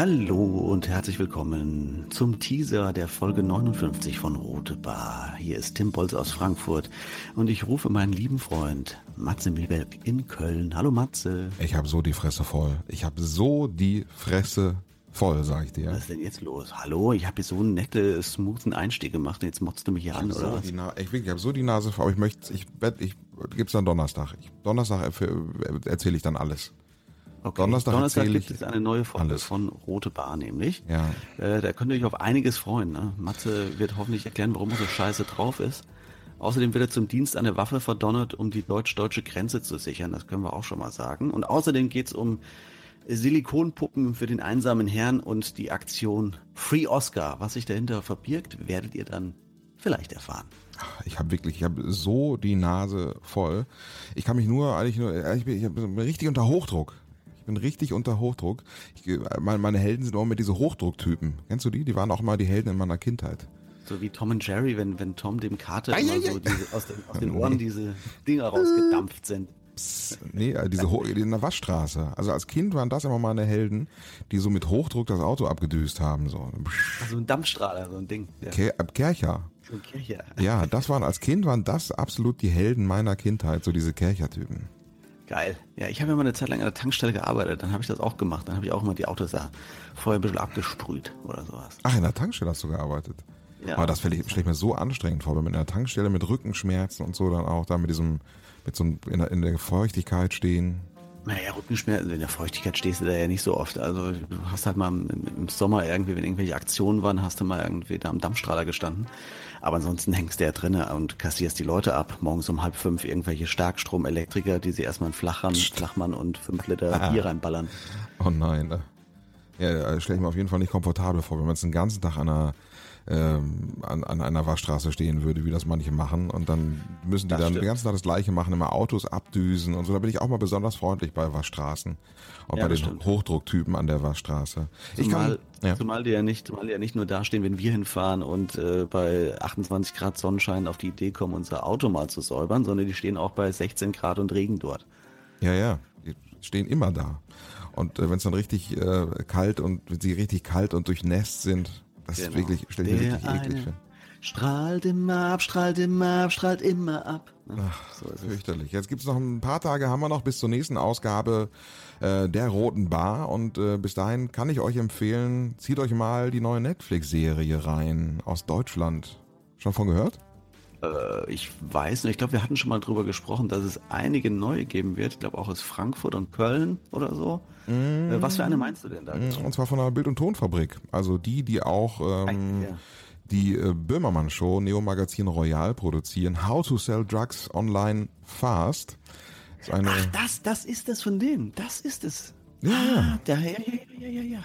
Hallo und herzlich willkommen zum Teaser der Folge 59 von Rote Bar. Hier ist Tim Bolz aus Frankfurt und ich rufe meinen lieben Freund Matze Milberg in Köln. Hallo Matze. Ich habe so die Fresse voll. Ich habe so die Fresse voll, sag ich dir. Was ist denn jetzt los? Hallo, ich habe hier so einen netten, smoothen Einstieg gemacht und jetzt motzt du mich hier an, so oder was? Ich, ich habe so die Nase voll, aber ich möchte, ich werde, ich gibt's dann Donnerstag. Ich, Donnerstag erzähle ich dann alles. Okay. Donnerstag, Donnerstag gibt es eine neue Folge alles. von Rote Bar nämlich. Ja. Äh, da könnt ihr euch auf einiges freuen. Ne? Matze wird hoffentlich erklären, warum er so scheiße drauf ist. Außerdem wird er zum Dienst eine Waffe verdonnert, um die deutsch-deutsche Grenze zu sichern. Das können wir auch schon mal sagen. Und außerdem geht's um Silikonpuppen für den einsamen Herrn und die Aktion Free Oscar. Was sich dahinter verbirgt, werdet ihr dann vielleicht erfahren. Ich habe wirklich, ich habe so die Nase voll. Ich kann mich nur, eigentlich nur, ich bin, ich bin richtig unter Hochdruck. Bin richtig unter Hochdruck. Ich, meine, Helden sind auch immer diese Hochdrucktypen. Kennst du die? Die waren auch mal die Helden in meiner Kindheit. So wie Tom und Jerry, wenn, wenn Tom dem Kater Ei, immer ei, so diese, aus, den, aus den Ohren diese Dinger rausgedampft sind. Psst, nee, äh, diese Ho in der Waschstraße. Also als Kind waren das immer meine Helden, die so mit Hochdruck das Auto abgedüst haben. So. Also ein Dampfstrahler, so ein Ding. Ja. Ke ab Kercher. So Kirche. Ja, das waren als Kind waren das absolut die Helden meiner Kindheit, so diese Kercher-Typen. Geil. Ja, ich habe ja mal eine Zeit lang an der Tankstelle gearbeitet, dann habe ich das auch gemacht. Dann habe ich auch immer die Autos da vorher ein bisschen abgesprüht oder sowas. Ach, in der Tankstelle hast du gearbeitet. Ja. Aber das stelle ich, mir so anstrengend vor, wenn man in der Tankstelle mit Rückenschmerzen und so dann auch da mit diesem, mit so einem, in der, in der Feuchtigkeit stehen. Naja, Rückenschmerzen, in der Feuchtigkeit stehst du da ja nicht so oft. Also du hast halt mal im, im Sommer irgendwie, wenn irgendwelche Aktionen waren, hast du mal irgendwie da am Dampfstrahler gestanden. Aber ansonsten hängst du ja drinnen und kassierst die Leute ab. Morgens um halb fünf irgendwelche Starkstromelektriker, die sie erstmal einen Flachmann, Flachmann und fünf Liter Bier reinballern. Oh nein. ne. Ja, stelle ich mir auf jeden Fall nicht komfortabel vor, wenn man jetzt den ganzen Tag an einer, ähm, an, an einer Waschstraße stehen würde, wie das manche machen. Und dann müssen die Das dann stimmt. den ganzen Tag das Gleiche machen, immer Autos abdüsen und so. Da bin ich auch mal besonders freundlich bei Waschstraßen. Und Ja, bei den stimmt. Hochdrucktypen an der Waschstraße. Ich Zumal, kann, ja. zumal die ja nicht, zumal die ja nicht nur dastehen, wenn wir hinfahren und äh, bei 28 Grad Sonnenschein auf die Idee kommen, unser Auto mal zu säubern, sondern die stehen auch bei 16 Grad und Regen dort. Ja, ja, die stehen immer da. Und äh, wenn es dann richtig äh, kalt und wenn sie richtig kalt und durchnässt sind, das ist Genau. wirklich, stelle ich mir wirklich eklig vor. Strahlt immer ab, strahlt immer ab, strahlt immer ab. Ach, so ist es. Fürchterlich. Jetzt gibt's noch ein paar Tage, haben wir noch bis zur nächsten Ausgabe äh, der Roten Bar. Und äh, bis dahin kann ich euch empfehlen, zieht euch mal die neue Netflix-Serie rein aus Deutschland. Schon von gehört? Äh, ich weiß nicht, ich glaube, wir hatten schon mal drüber gesprochen, dass es einige neue geben wird. Ich glaube auch aus Frankfurt und Köln oder so. Äh, was für eine meinst du denn da? Und zwar von der Bild- und Tonfabrik. Also die, die auch ähm, Ja. die äh, Böhmermann Show Neo Magazin Royal produzieren. How to Sell Drugs Online Fast. Ach, das, das ist es von denen. Das ist es. Ja, ah, ja. Da, ja, ja, ja, ja, ja.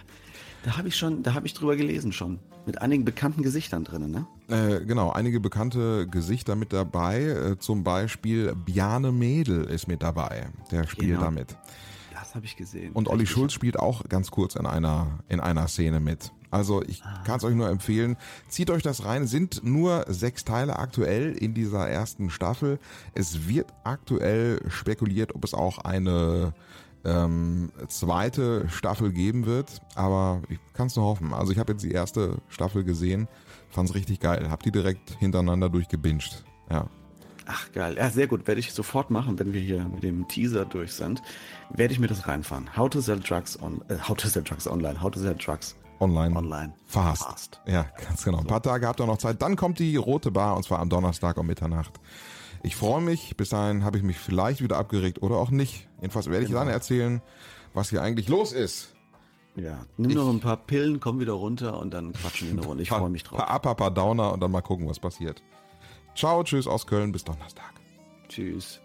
Da habe ich schon, da habe ich drüber gelesen schon. Mit einigen bekannten Gesichtern drinnen, ne? Äh, genau, einige bekannte Gesichter mit dabei. Äh, zum Beispiel Bjarne Mädel ist mit dabei. Der spielt Genau. damit. Das habe ich gesehen. Und Olli. Schulz spielt auch ganz kurz in einer, in einer Szene mit. Also ich kann es euch nur empfehlen. Zieht euch das rein. Sind nur sechs Teile aktuell in dieser ersten Staffel. Es wird aktuell spekuliert, ob es auch eine ähm, zweite Staffel geben wird. Aber ich kann es nur hoffen. Also ich habe jetzt die erste Staffel gesehen. Fand es richtig geil. Hab die direkt hintereinander durchgebinged. Ja. Ach geil, ja sehr gut, werde ich sofort machen, wenn wir hier mit dem Teaser durch sind, werde ich mir das reinfahren. How to sell drugs on, äh, how to sell drugs online, how to sell drugs Online. online Fast. Fast. Ja, ganz genau. Ein paar Tage habt ihr noch Zeit. Dann kommt die rote Bar und zwar am Donnerstag um Mitternacht. Ich freue mich. Bis dahin habe ich mich vielleicht wieder abgeregt oder auch nicht. Jedenfalls werde ich Genau. dann erzählen, was hier eigentlich los ist. Ja, nimm noch ein paar Pillen, komm wieder runter und dann quatschen wir eine Runde. Ich freue mich drauf. Paar Up, paar Downer und dann mal gucken, was passiert. Ciao, tschüss aus Köln. Bis Donnerstag. Tschüss.